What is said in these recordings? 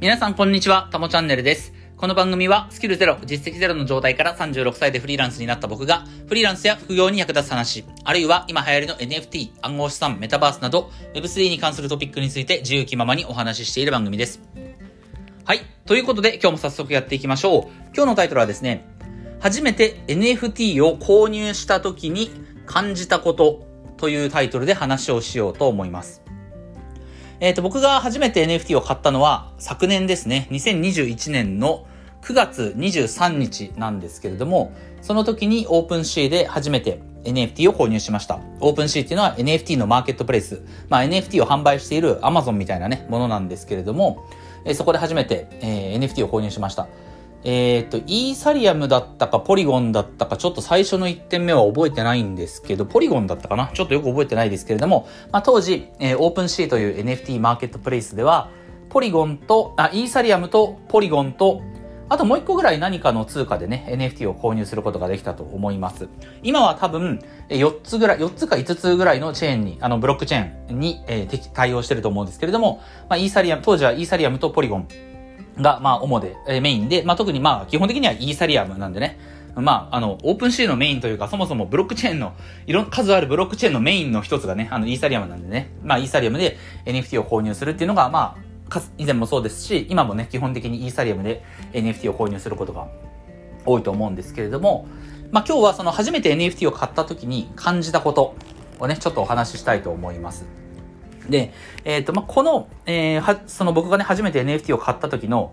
皆さんこんにちは、たもチャンネルです。この番組はスキルゼロ、実績ゼロの状態から36歳でフリーランスになった僕が、フリーランスや副業に役立つ話、あるいは今流行りの NFT、暗号資産、メタバースなど、Web3 に関するトピックについて自由気ままにお話ししている番組です。はい。ということで今日も早速やっていきましょう。今日のタイトルはですね、初めて NFT を購入した時に感じたことというタイトルで話をしようと思います。えっ、ー、と、僕が初めて NFT を買ったのは昨年ですね、2021年の9月23日なんですけれども、その時にオープンシーで初めて NFT を購入しました。オープンシーっていうのは NFT のマーケットプレイス。まあ NFT を販売している Amazon みたいなね、ものなんですけれども、え、そこで初めて、えー、NFT を購入しました。えっ、ー、と、イーサリアムだったか、ポリゴンだったか、ちょっと最初の1点目は覚えてないんですけど、ポリゴンだったかな？ちょっとよく覚えてないですけれども、まあ、当時、えー、オープンシーという NFT マーケットプレイスでは、ポリゴンと、あ、イーサリアムとポリゴンと、あともう一個ぐらい何かの通貨でね、NFT を購入することができたと思います。今は多分、4つぐらい、4つか5つぐらいのチェーンに、あの、ブロックチェーンに、えー、対応してると思うんですけれども、まあ、イーサリアム、当時はイーサリアムとポリゴンが、まあ、主で、えー、メインで、まあ、特にまあ、基本的にはイーサリアムなんでね、まあ、あの、オープンシーのメインというか、そもそもブロックチェーンの、いろん、数あるブロックチェーンのメインの一つがね、あの、イーサリアムなんでね、まあ、イーサリアムで NFT を購入するっていうのが、まあ、か以前もそうですし、今もね、基本的にイーサリアムで NFT を購入することが多いと思うんですけれども、まあ、今日はその初めて NFT を買った時に感じたことをね、ちょっとお話ししたいと思います。で、えっ、ー、と、まあ、この、えー、は、その僕がね、初めて NFT を買った時の、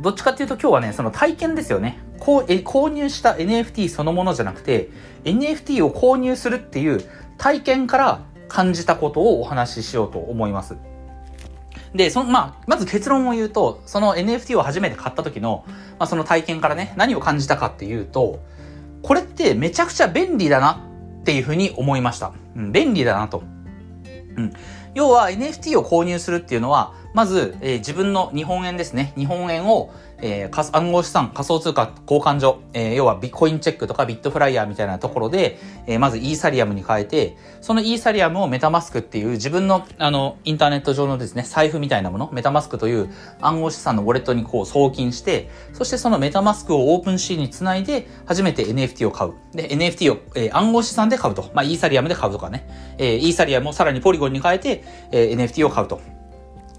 どっちかっていうと今日はね、その体験ですよね。こうえ購入した NFT そのものじゃなくて、NFT を購入するっていう体験から感じたことをお話ししようと思います。で、その、まあ、まず結論を言うと、その NFT を初めて買った時の、まあ、その体験からね、何を感じたかっていうと、これってめちゃくちゃ便利だなっていうふうに思いました。うん、便利だなと。うん。要は NFT を購入するっていうのは、まず、えー、自分の日本円ですね。日本円を、えー、暗号資産、仮想通貨交換所、えー、要はコインチェックとかビットフライヤーみたいなところで、えー、まずイーサリアムに変えて、そのイーサリアムをメタマスクっていう自分の、あの、インターネット上のですね、財布みたいなもの、メタマスクという暗号資産のウォレットにこう送金して、そしてそのメタマスクをオープンシーにつないで、初めて NFT を買う。で、NFT を、えー、暗号資産で買うと。まあ、イーサリアムで買うとかね。えー、イーサリアムをさらにポリゴンに変えて、えー、NFT を買うと。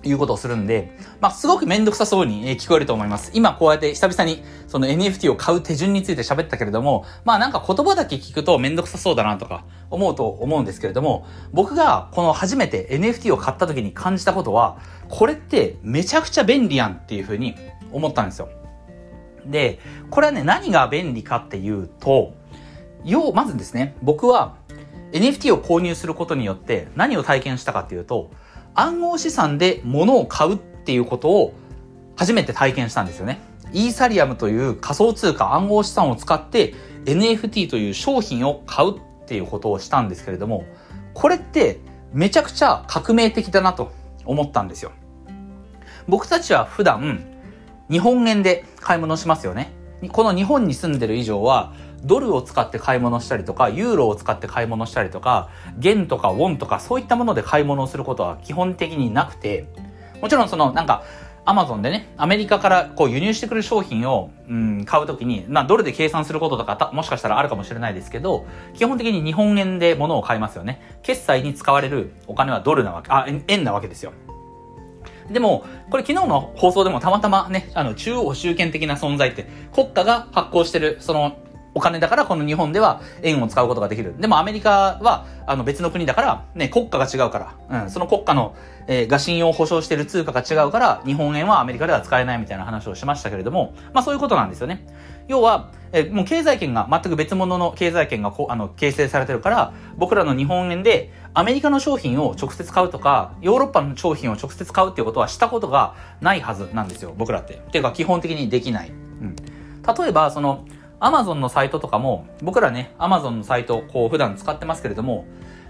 いうことをするんで、まあ、すごくめんどくさそうに聞こえると思います。今こうやって久々にその NFT を買う手順について喋ったけれども、まあなんか言葉だけ聞くとめんどくさそうだなとか思うと思うんですけれども、僕がこの初めて NFT を買った時に感じたことは、これってめちゃくちゃ便利やんっていうふうに思ったんですよ。で、これはね、何が便利かっていうと、要、まずですね、僕は NFT を購入することによって何を体験したかっていうと、暗号資産で物を買うっていうことを初めて体験したんですよね。イーサリアムという仮想通貨暗号資産を使って NFT という商品を買うっていうことをしたんですけれども、これってめちゃくちゃ革命的だなと思ったんですよ。僕たちは普段日本円で買い物しますよね。この日本に住んでる以上はドルを使って買い物したりとか、ユーロを使って買い物したりとか、元とかウォンとかそういったもので買い物をすることは基本的になくて、もちろんそのなんか、アマゾンでね、アメリカからこう輸入してくる商品を、うん、買うときに、まあドルで計算することとかもしかしたらあるかもしれないですけど、基本的に日本円で物を買いますよね。決済に使われるお金はドルなわけ、あ、円なわけですよ。でも、これ昨日の放送でもたまたまね、あの、中央集権的な存在って、国家が発行してる、その、お金だからこの日本では円を使うことができる。でもアメリカはあの別の国だからね、国家が違うから、うん、その国家の、えー、が信用を保証している通貨が違うから日本円はアメリカでは使えないみたいな話をしましたけれども、まあそういうことなんですよね。要は、えー、もう経済圏が全く別物の経済圏がこあの形成されてるから、僕らの日本円でアメリカの商品を直接買うとか、ヨーロッパの商品を直接買うっていうことはしたことがないはずなんですよ、僕らって。っていうか基本的にできない。うん。例えば、その、アマゾンのサイトとかも、僕らね、アマゾンのサイトを、こう、普段使ってますけれども、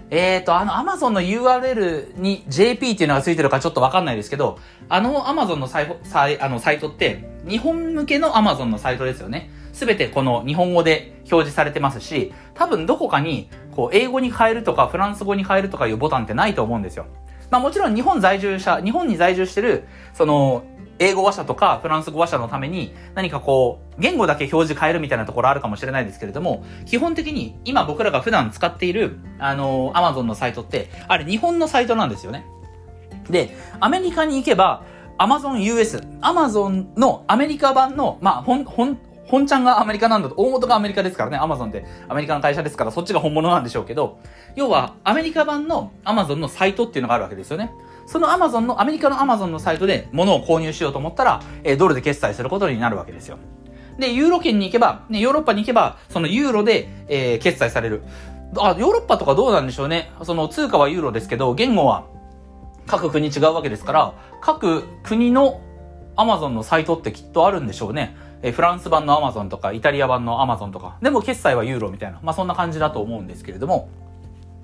えっ、ー、と、あの、アマゾンの URL に JP っていうのがついてるかちょっとわかんないですけど、あのアマゾンのサイサイあのサイトって、日本向けのアマゾンのサイトですよね。すべてこの日本語で表示されてますし、多分どこかに、こう、英語に変えるとか、フランス語に変えるとかいうボタンってないと思うんですよ。まあもちろん日本在住者、日本に在住してる、その、英語話者とかフランス語話者のために何かこう、言語だけ表示変えるみたいなところあるかもしれないですけれども、基本的に今僕らが普段使っている、あの、アマゾンのサイトって、あれ日本のサイトなんですよね。で、アメリカに行けば、アマゾン US、アマゾンのアメリカ版の、まあ、ほん、ほん、本ちゃんがアメリカなんだと、大元がアメリカですからね、アマゾンってアメリカの会社ですから、そっちが本物なんでしょうけど、要は、アメリカ版のアマゾンのサイトっていうのがあるわけですよね。そのアマゾンの、アメリカのアマゾンのサイトで物を購入しようと思ったら、えー、ドルで決済することになるわけですよ。で、ユーロ圏に行けば、ね、ヨーロッパに行けば、そのユーロで、えー、決済される。あ、ヨーロッパとかどうなんでしょうね。その通貨はユーロですけど、言語は各国違うわけですから、各国のアマゾンのサイトってきっとあるんでしょうね。えフランス版のアマゾンとか、イタリア版のアマゾンとか。でも決済はユーロみたいな。まあそんな感じだと思うんですけれども。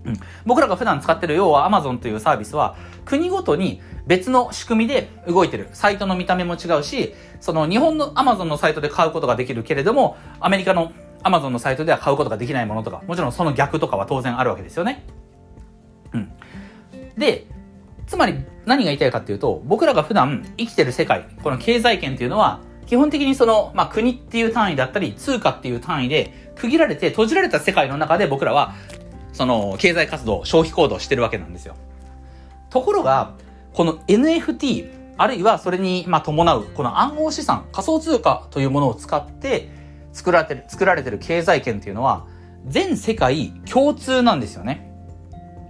うん、僕らが普段使ってる要は Amazon というサービスは国ごとに別の仕組みで動いてる。サイトの見た目も違うし、その日本の Amazon のサイトで買うことができるけれども、アメリカの Amazon のサイトでは買うことができないものとか、もちろんその逆とかは当然あるわけですよね。うん。で、つまり何が言いたいかっていうと、僕らが普段生きてる世界、この経済圏っていうのは、基本的にその、まあ、国っていう単位だったり、通貨っていう単位で区切られて閉じられた世界の中で僕らはその経済活動、消費行動してるわけなんですよ。ところが、この NFT、あるいはそれにま伴う、この暗号資産、仮想通貨というものを使って作られてる、作られてる経済圏っていうのは、全世界共通なんですよね。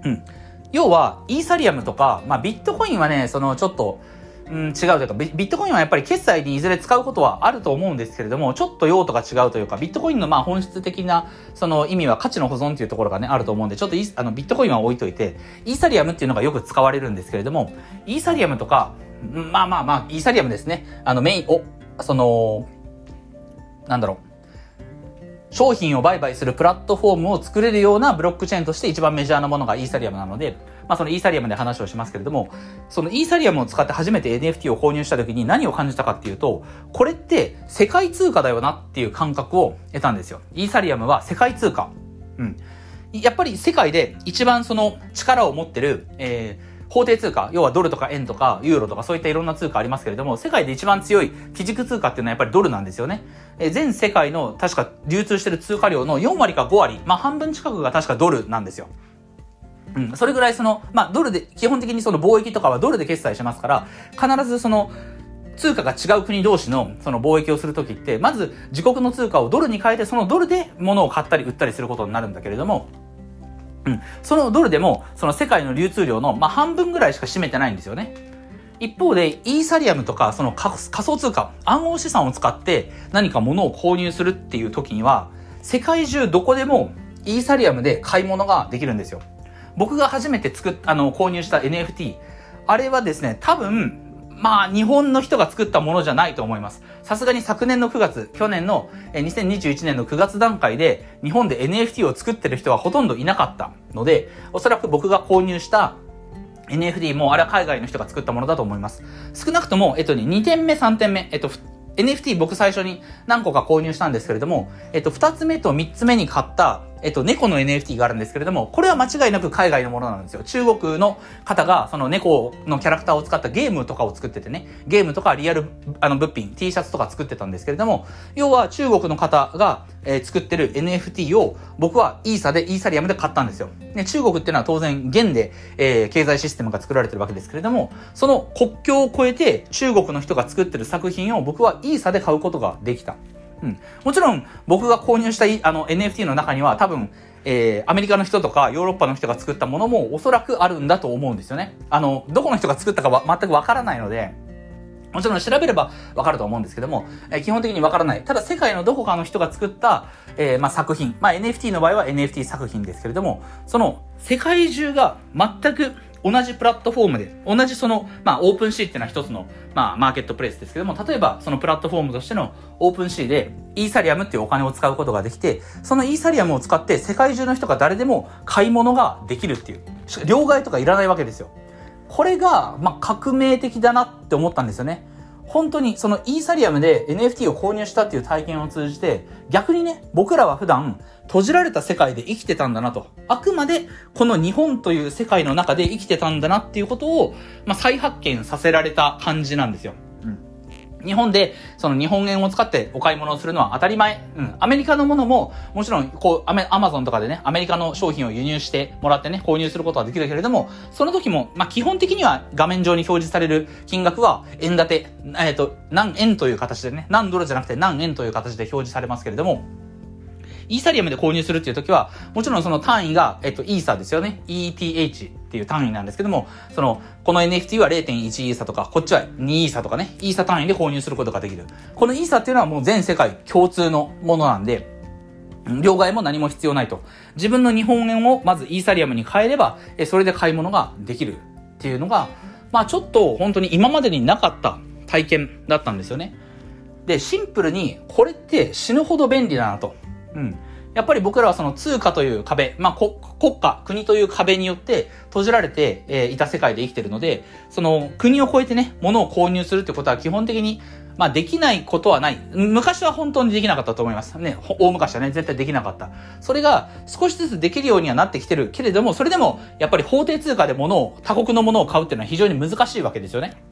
うん。要は、イーサリアムとか、まあビットコインはね、そのちょっと、うん、違うというかビ、ビットコインはやっぱり決済にいずれ使うことはあると思うんですけれども、ちょっと用途が違うというか、ビットコインのまあ本質的なその意味は価値の保存というところがね、あると思うんで、ちょっとあのビットコインは置いといて、イーサリアムっていうのがよく使われるんですけれども、イーサリアムとか、まあまあまあ、イーサリアムですね。あのメイン、お、その、なんだろう。商品を売買するプラットフォームを作れるようなブロックチェーンとして一番メジャーなものがイーサリアムなので、まあそのイーサリアムで話をしますけれども、そのイーサリアムを使って初めて NFT を購入した時に何を感じたかっていうと、これって世界通貨だよなっていう感覚を得たんですよ。イーサリアムは世界通貨。うん。やっぱり世界で一番その力を持ってる、えー法定通貨、要はドルとか円とかユーロとかそういったいろんな通貨ありますけれども、世界で一番強い基軸通貨っていうのはやっぱりドルなんですよね。え全世界の確か流通してる通貨量の4割か5割、まあ半分近くが確かドルなんですよ。うん、それぐらいその、まあ、ドルで、基本的にその貿易とかはドルで決済しますから、必ずその、通貨が違う国同士のその貿易をするときって、まず自国の通貨をドルに変えて、そのドルで物を買ったり売ったりすることになるんだけれども、うん、そのドルでも、その世界の流通量の、まあ、半分ぐらいしか占めてないんですよね。一方で、イーサリアムとか、その仮想通貨、暗号資産を使って何か物を購入するっていう時には、世界中どこでもイーサリアムで買い物ができるんですよ。僕が初めて作っ、あの、購入した NFT、あれはですね、多分、まあ、日本の人が作ったものじゃないと思います。さすがに昨年の9月、去年の2021年の9月段階で、日本で NFT を作ってる人はほとんどいなかったので、おそらく僕が購入した NFT もあれは海外の人が作ったものだと思います。少なくとも、えっとね、2点目、3点目、えっと、NFT 僕最初に何個か購入したんですけれども、えっと、2つ目と3つ目に買ったえっと、猫の NFT があるんですけれども、これは間違いなく海外のものなんですよ。中国の方が、その猫のキャラクターを使ったゲームとかを作っててね、ゲームとかリアル、あの、物品、T シャツとか作ってたんですけれども、要は中国の方が、えー、作ってる NFT を、僕はイーサで、イーサリアムで買ったんですよ。で、中国っていうのは当然、元で、えー、経済システムが作られてるわけですけれども、その国境を越えて中国の人が作ってる作品を僕はイーサで買うことができた。うん。もちろん、僕が購入したあの NFT の中には多分、えー、アメリカの人とかヨーロッパの人が作ったものもおそらくあるんだと思うんですよね。あの、どこの人が作ったかは全くわからないので、もちろん調べればわかると思うんですけども、えー、基本的にわからない。ただ世界のどこかの人が作った、えー、まあ、作品。まあ、NFT の場合は NFT 作品ですけれども、その世界中が全く同じプラットフォームで、同じその、まあ、オープンシーっていうのは一つの、まあ、マーケットプレイスですけども、例えば、そのプラットフォームとしてのオープンシーで、イーサリアムっていうお金を使うことができて、そのイーサリアムを使って世界中の人が誰でも買い物ができるっていう。両替とかいらないわけですよ。これが、まあ、革命的だなって思ったんですよね。本当にそのイーサリアムで NFT を購入したっていう体験を通じて、逆にね、僕らは普段閉じられた世界で生きてたんだなと。あくまでこの日本という世界の中で生きてたんだなっていうことを、まあ、再発見させられた感じなんですよ。日本で、その日本円を使ってお買い物をするのは当たり前。うん。アメリカのものも、もちろん、こう、アメ、アマゾンとかでね、アメリカの商品を輸入してもらってね、購入することはできるけれども、その時も、まあ、基本的には画面上に表示される金額は、円建て、えっ、ー、と、何円という形でね、何ドルじゃなくて何円という形で表示されますけれども、イーサリアムで購入するっていう時は、もちろんその単位が、えっと、イーサですよね。ETH っていう単位なんですけども、その、この NFT は0.1イーサとか、こっちは2イーサとかね、イーサ単位で購入することができる。このイーサっていうのはもう全世界共通のものなんで、両替も何も必要ないと。自分の日本円をまずイーサリアムに変えれば、それで買い物ができるっていうのが、まあちょっと本当に今までになかった体験だったんですよね。で、シンプルにこれって死ぬほど便利だなと。うん。やっぱり僕らはその通貨という壁、まあ、国家、国という壁によって閉じられて、え、いた世界で生きてるので、その国を越えてね、物を購入するってことは基本的に、まあ、できないことはない。昔は本当にできなかったと思います。ね、大昔はね、絶対できなかった。それが少しずつできるようにはなってきてるけれども、それでも、やっぱり法定通貨で物を、他国のものを買うっていうのは非常に難しいわけですよね。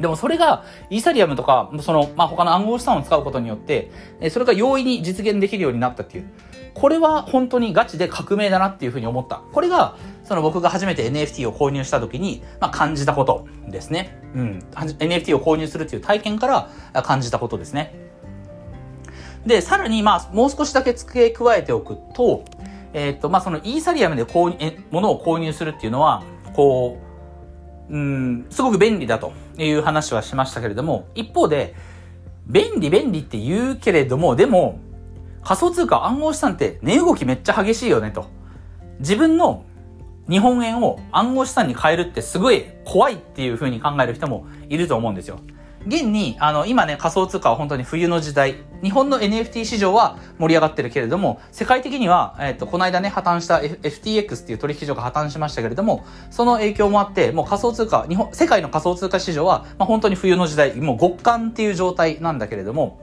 でもそれが、イーサリアムとか、その、まあ、他の暗号資産を使うことによって、それが容易に実現できるようになったっていう。これは本当にガチで革命だなっていうふうに思った。これが、その僕が初めて NFT を購入した時に、まあ、感じたことですね。うん。NFT を購入するっていう体験から感じたことですね。で、さらに、まあ、もう少しだけ付け加えておくと、えっ、と、まあ、そのイーサリアムで購入、え、物を購入するっていうのは、こう、うん、すごく便利だという話はしましたけれども、一方で、便利便利って言うけれども、でも、仮想通貨暗号資産って値動きめっちゃ激しいよねと。自分の日本円を暗号資産に変えるってすごい怖いっていう風に考える人もいると思うんですよ。現に、あの、今ね、仮想通貨は本当に冬の時代。日本の NFT 市場は盛り上がってるけれども、世界的には、えっ、ー、と、この間ね、破綻した FTX っていう取引所が破綻しましたけれども、その影響もあって、もう仮想通貨、日本、世界の仮想通貨市場は、まあ、本当に冬の時代、もう極寒っていう状態なんだけれども、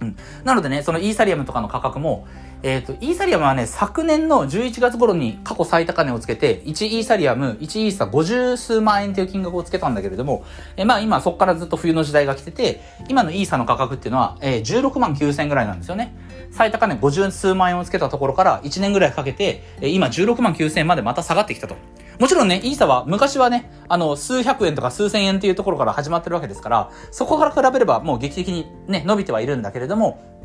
うん。なのでね、そのイーサリアムとかの価格も、えっ、ー、と、イーサリアムはね、昨年の11月頃に過去最高値をつけて、1イーサリアム、1イーサ50数万円という金額をつけたんだけれども、えー、まあ今そこからずっと冬の時代が来てて、今のイーサの価格っていうのは、えー、16万9000円ぐらいなんですよね。最高値50数万円をつけたところから1年ぐらいかけて、えー、今16万9000円までまた下がってきたと。もちろんね、イーサは昔はね、あの、数百円とか数千円っていうところから始まってるわけですから、そこから比べればもう劇的にね、伸びてはいるんだけれども、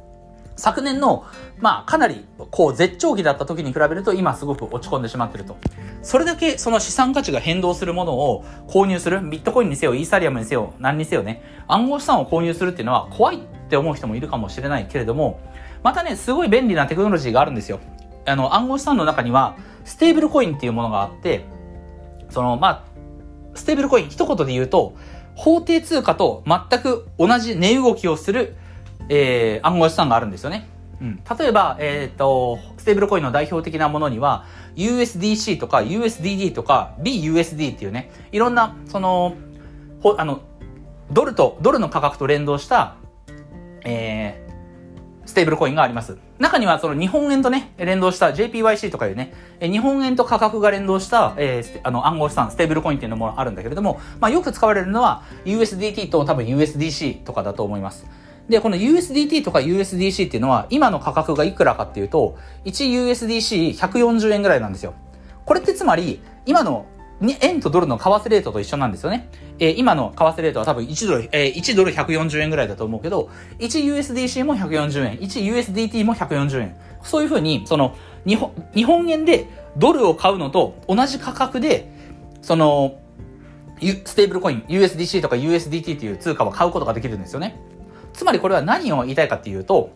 昨年の、まあ、かなり、こう、絶頂期だった時に比べると、今すごく落ち込んでしまってると。それだけ、その資産価値が変動するものを購入する、ビットコインにせよ、イーサリアムにせよ、何にせよね、暗号資産を購入するっていうのは怖いって思う人もいるかもしれないけれども、またね、すごい便利なテクノロジーがあるんですよ。あの、暗号資産の中には、ステーブルコインっていうものがあって、その、まあ、ステーブルコイン、一言で言うと、法定通貨と全く同じ値動きをする、えー、暗号資産があるんですよね。うん。例えば、えっ、ー、と、ステーブルコインの代表的なものには、USDC とか USDD とか BUSD っていうね、いろんな、その、ほ、あの、ドルと、ドルの価格と連動した、えステーブルコインがあります。中にはその日本円とね、連動した JPYC とかいうね、日本円と価格が連動した、えー、あの暗号資産、ステーブルコインっていうのもあるんだけれども、まあよく使われるのは USDT と多分 USDC とかだと思います。で、この USDT とか USDC っていうのは今の価格がいくらかっていうと、1USDC140 円ぐらいなんですよ。これってつまり、今の円とドルの為替レートと一緒なんですよね。えー、今の為替レートは多分1ドル、えー、1ドル140円ぐらいだと思うけど、1USDC も140円、1USDT も140円。そういうふうに、その、日本、日本円でドルを買うのと同じ価格で、その、ステーブルコイン、USDC とか USDT という通貨を買うことができるんですよね。つまりこれは何を言いたいかっていうと、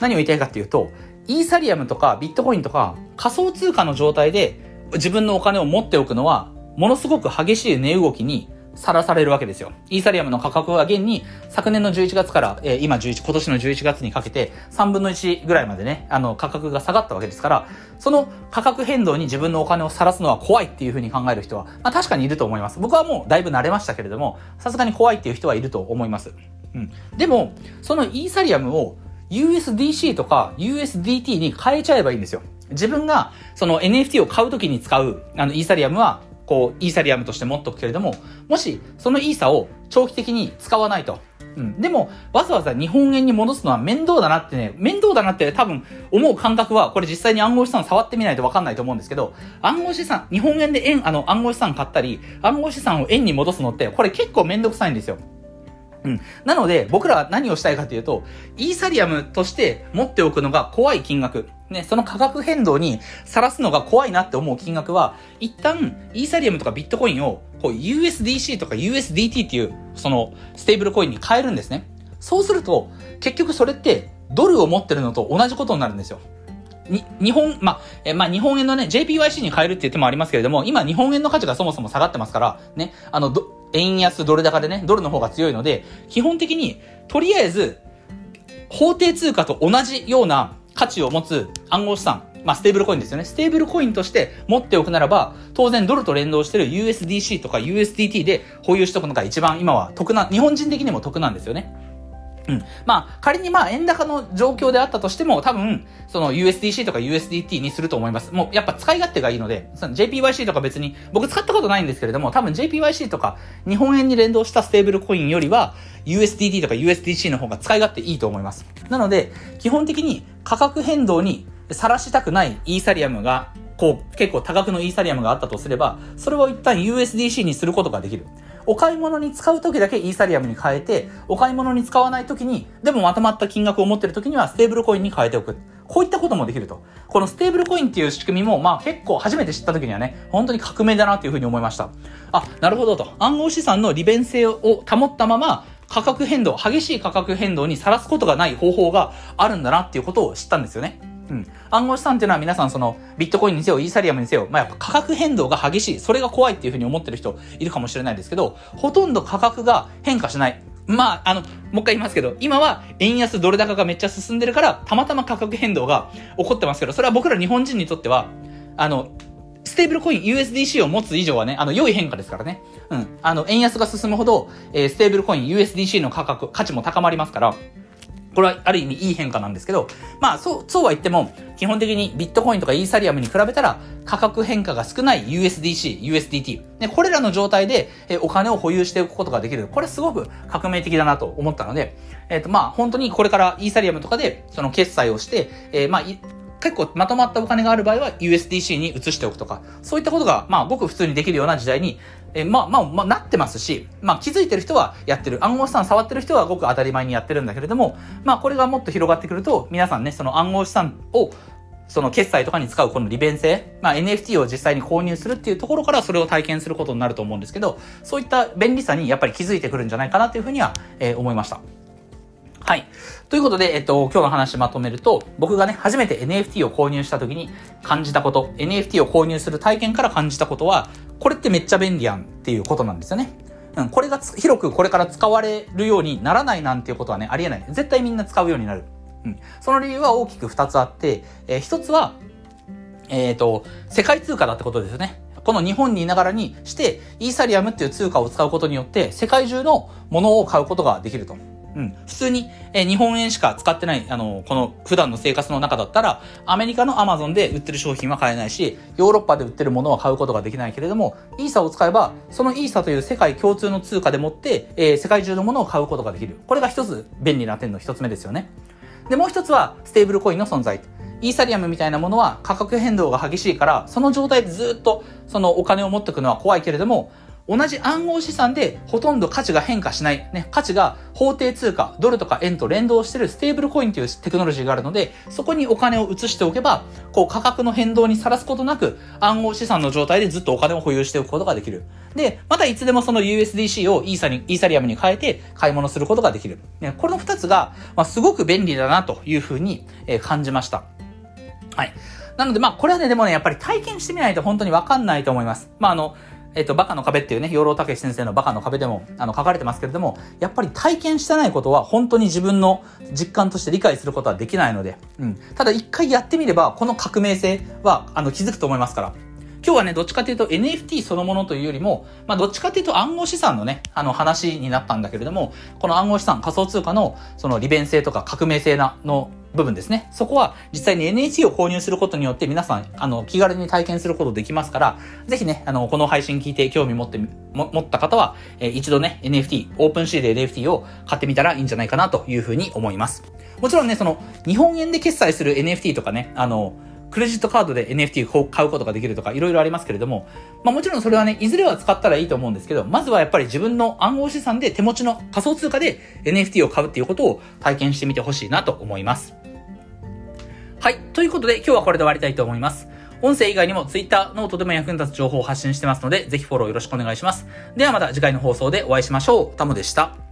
何を言いたいかっていうと、イーサリアムとかビットコインとか仮想通貨の状態で自分のお金を持っておくのは、ものすごく激しい値動きにさらされるわけですよ。イーサリアムの価格は現に昨年の11月から、えー、今11、今年の11月にかけて3分の1ぐらいまでね、あの価格が下がったわけですから、その価格変動に自分のお金をさらすのは怖いっていうふうに考える人は、まあ確かにいると思います。僕はもうだいぶ慣れましたけれども、さすがに怖いっていう人はいると思います。うん。でも、そのイーサリアムを USDC とか USDT に変えちゃえばいいんですよ。自分がその NFT を買うときに使うあのイーサリアムはこうイーサリアムとして持っとくけれども、もしそのイーサを長期的に使わないと。うん。でも、わざわざ日本円に戻すのは面倒だなってね、面倒だなって多分思う感覚は、これ実際に暗号資産触ってみないとわかんないと思うんですけど、暗号資産、日本円で円、あの、暗号資産買ったり、暗号資産を円に戻すのって、これ結構面倒くさいんですよ。うん。なので、僕らは何をしたいかというと、イーサリアムとして持っておくのが怖い金額。ね、その価格変動にさらすのが怖いなって思う金額は、一旦、イーサリアムとかビットコインを、こう、USDC とか USDT っていう、その、ステーブルコインに変えるんですね。そうすると、結局それって、ドルを持ってるのと同じことになるんですよ。に、日本、まあ、え、まあ、日本円のね、JPYC に変えるっていう手もありますけれども、今日本円の価値がそもそも下がってますから、ね、あの、ど円安ドル高でね、ドルの方が強いので、基本的に、とりあえず、法定通貨と同じような価値を持つ暗号資産、まあ、ステーブルコインですよね。ステーブルコインとして持っておくならば、当然ドルと連動してる USDC とか USDT で保有しておくのが一番今は得な、日本人的にも得なんですよね。うん。まあ、仮にまあ、円高の状況であったとしても、多分、その USDC とか USDT にすると思います。もう、やっぱ使い勝手がいいので、その JPYC とか別に、僕使ったことないんですけれども、多分 JPYC とか、日本円に連動したステーブルコインよりは、USDT とか USDC の方が使い勝手いいと思います。なので、基本的に価格変動にさらしたくないイーサリアムが、こう、結構多額のイーサリアムがあったとすれば、それを一旦 USDC にすることができる。お買い物に使う時だけイーサリアムに変えて、お買い物に使わない時に、でもまとまった金額を持ってる時にはステーブルコインに変えておく。こういったこともできると。このステーブルコインっていう仕組みも、まあ結構初めて知った時にはね、本当に革命だなというふうに思いました。あ、なるほどと。暗号資産の利便性を保ったまま、価格変動、激しい価格変動にさらすことがない方法があるんだなっていうことを知ったんですよね。うん。暗号資産っていうのは皆さんそのビットコインにせよ、イーサリアムにせよ、まあ、やっぱ価格変動が激しい。それが怖いっていうふうに思ってる人いるかもしれないですけど、ほとんど価格が変化しない。まあ、あの、もう一回言いますけど、今は円安ドル高がめっちゃ進んでるから、たまたま価格変動が起こってますけど、それは僕ら日本人にとっては、あの、ステーブルコイン USDC を持つ以上はね、あの、良い変化ですからね。うん。あの、円安が進むほど、えー、ステーブルコイン USDC の価格、価値も高まりますから、これはある意味いい変化なんですけど、まあそう、そうは言っても、基本的にビットコインとかイーサリアムに比べたら価格変化が少ない USDC、USDT。ね、これらの状態でえお金を保有しておくことができる。これすごく革命的だなと思ったので、えっ、ー、とまあ本当にこれからイーサリアムとかでその決済をして、えー、まあ結構まとまったお金がある場合は USDC に移しておくとか、そういったことが、まあ、ごく普通にできるような時代に、えまあ、まあ、まあ、なってますし、まあ、気づいてる人はやってる。暗号資産触ってる人はごく当たり前にやってるんだけれども、まあ、これがもっと広がってくると、皆さんね、その暗号資産を、その決済とかに使うこの利便性、まあ、NFT を実際に購入するっていうところからそれを体験することになると思うんですけど、そういった便利さにやっぱり気づいてくるんじゃないかなというふうには、えー、思いました。はい。ということで、えっと、今日の話まとめると、僕がね、初めて NFT を購入した時に感じたこと、NFT を購入する体験から感じたことは、これってめっちゃ便利やんっていうことなんですよね。うん、これが広くこれから使われるようにならないなんていうことはね、ありえない。絶対みんな使うようになる。うん。その理由は大きく二つあって、えー、一つは、えっ、ー、と、世界通貨だってことですよね。この日本にいながらにして、イーサリアムっていう通貨を使うことによって、世界中のものを買うことができると。うん。普通に、えー、日本円しか使ってない、あの、この普段の生活の中だったら、アメリカのアマゾンで売ってる商品は買えないし、ヨーロッパで売ってるものは買うことができないけれども、イーサを使えば、そのイーサという世界共通の通貨でもって、えー、世界中のものを買うことができる。これが一つ便利な点の一つ目ですよね。で、もう一つは、ステーブルコインの存在。イーサリアムみたいなものは価格変動が激しいから、その状態でずっとそのお金を持っておくのは怖いけれども、同じ暗号資産でほとんど価値が変化しない、ね、価値が法定通貨、ドルとか円と連動してるステーブルコインというテクノロジーがあるので、そこにお金を移しておけば、こう価格の変動にさらすことなく、暗号資産の状態でずっとお金を保有しておくことができる。で、またいつでもその USDC をイーサに、イーサリアムに変えて買い物することができる。ね、この二つが、まあ、すごく便利だなというふうに、え、感じました。はい。なので、まあ、これはね、でもね、やっぱり体験してみないと本当にわかんないと思います。まあ、あの、えっと、バカの壁っていうね、養老武先生のバカの壁でも、あの、書かれてますけれども、やっぱり体験してないことは、本当に自分の実感として理解することはできないので、うん。ただ一回やってみれば、この革命性は、あの、気づくと思いますから。今日はね、どっちかというと NFT そのものというよりも、まあ、どっちかというと暗号資産のね、あの話になったんだけれども、この暗号資産、仮想通貨のその利便性とか革命性な、の部分ですね。そこは実際に NFT を購入することによって皆さん、あの、気軽に体験することできますから、ぜひね、あの、この配信聞いて興味持って、も持った方は、えー、一度ね、NFT、オープンシーで NFT を買ってみたらいいんじゃないかなというふうに思います。もちろんね、その、日本円で決済する NFT とかね、あの、クレジットカードで NFT を買うことができるとか、いろいろありますけれども、まあもちろんそれはね、いずれは使ったらいいと思うんですけど、まずはやっぱり自分の暗号資産で手持ちの仮想通貨で NFT を買うっていうことを体験してみてほしいなと思います。はい。ということで、今日はこれで終わりたいと思います。音声以外にも Twitter、ノートでも役に立つ情報を発信してますので、ぜひフォローよろしくお願いします。ではまた次回の放送でお会いしましょう。タモでした。